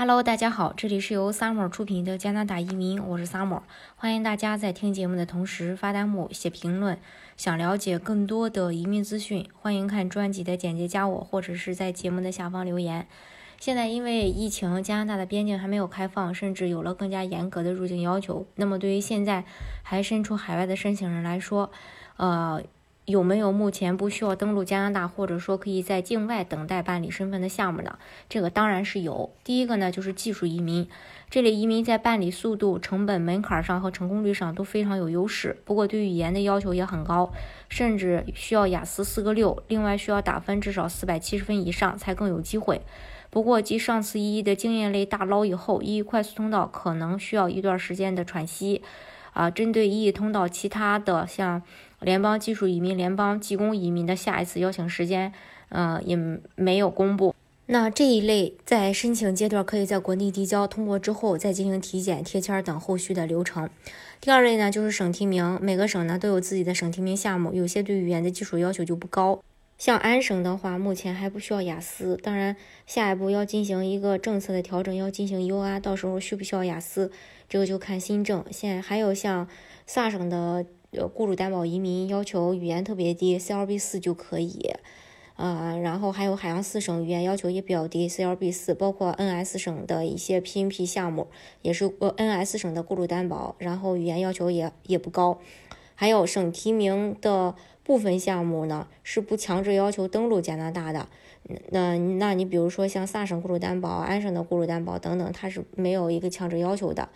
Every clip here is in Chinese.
Hello，大家好，这里是由 Summer 出品的加拿大移民，我是 Summer，欢迎大家在听节目的同时发弹幕、写评论。想了解更多的移民资讯，欢迎看专辑的简介加我，或者是在节目的下方留言。现在因为疫情，加拿大的边境还没有开放，甚至有了更加严格的入境要求。那么对于现在还身处海外的申请人来说，呃。有没有目前不需要登陆加拿大，或者说可以在境外等待办理身份的项目呢？这个当然是有。第一个呢，就是技术移民，这类移民在办理速度、成本、门槛上和成功率上都非常有优势。不过对语言的要求也很高，甚至需要雅思四个六，另外需要打分至少四百七十分以上才更有机会。不过继上次 EE 的经验类大捞以后，EE 快速通道可能需要一段时间的喘息。啊，针对 EE 通道其他的像。联邦技术移民、联邦技工移民的下一次邀请时间，呃，也没有公布。那这一类在申请阶段可以在国内递交，通过之后再进行体检、贴签等后续的流程。第二类呢，就是省提名，每个省呢都有自己的省提名项目，有些对语言的技术要求就不高。像安省的话，目前还不需要雅思，当然下一步要进行一个政策的调整，要进行 U R，到时候需不需要雅思，这个就看新政。现在还有像萨省的。呃，雇主担保移民要求语言特别低，CLB 四就可以，啊，然后还有海洋四省语言要求也比较低，CLB 四，包括 NS 省的一些 PNP 项目也是呃 NS 省的雇主担保，然后语言要求也也不高，还有省提名的部分项目呢是不强制要求登陆加拿大的，那那你比如说像萨省雇主担保、安省的雇主担保等等，它是没有一个强制要求的。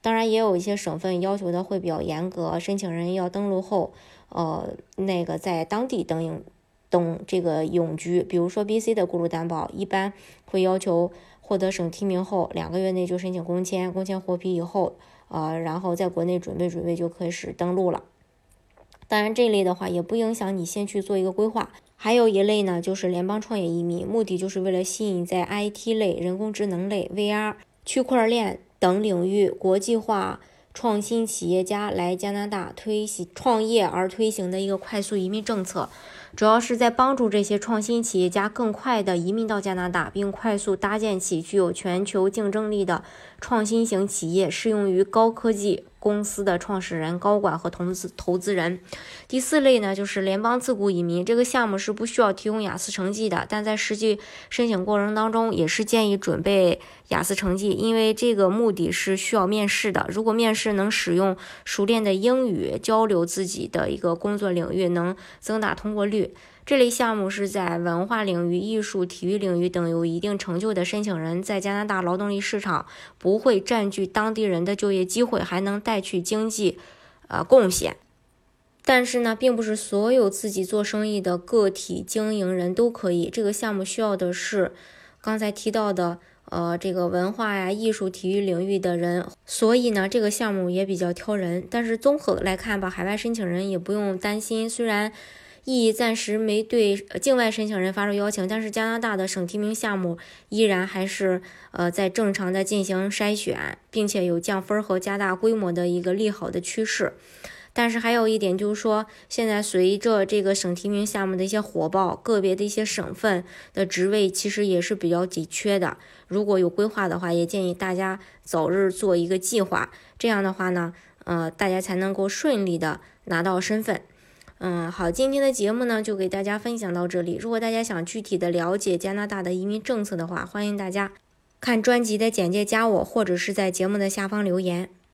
当然，也有一些省份要求的会比较严格，申请人要登陆后，呃，那个在当地等永等这个永居。比如说 B.C 的雇主担保，一般会要求获得省提名后两个月内就申请工签，工签获批以后，呃，然后在国内准备准备就开始登陆了。当然，这类的话也不影响你先去做一个规划。还有一类呢，就是联邦创业移民，目的就是为了吸引在 I.T 类、人工智能类、VR、区块链。等领域国际化创新企业家来加拿大推行创业而推行的一个快速移民政策，主要是在帮助这些创新企业家更快的移民到加拿大，并快速搭建起具有全球竞争力的创新型企业，适用于高科技。公司的创始人、高管和投资投资人。第四类呢，就是联邦自雇移民。这个项目是不需要提供雅思成绩的，但在实际申请过程当中，也是建议准备雅思成绩，因为这个目的是需要面试的。如果面试能使用熟练的英语交流自己的一个工作领域，能增大通过率。这类项目是在文化领域、艺术、体育领域等有一定成就的申请人，在加拿大劳动力市场不会占据当地人的就业机会，还能带去经济，呃贡献。但是呢，并不是所有自己做生意的个体经营人都可以。这个项目需要的是刚才提到的，呃，这个文化呀、艺术、体育领域的人。所以呢，这个项目也比较挑人。但是综合来看吧，海外申请人也不用担心，虽然。意义暂时没对境外申请人发出邀请，但是加拿大的省提名项目依然还是呃在正常的进行筛选，并且有降分和加大规模的一个利好的趋势。但是还有一点就是说，现在随着这个省提名项目的一些火爆，个别的一些省份的职位其实也是比较紧缺的。如果有规划的话，也建议大家早日做一个计划，这样的话呢，呃，大家才能够顺利的拿到身份。嗯，好，今天的节目呢就给大家分享到这里。如果大家想具体的了解加拿大的移民政策的话，欢迎大家看专辑的简介，加我，或者是在节目的下方留言。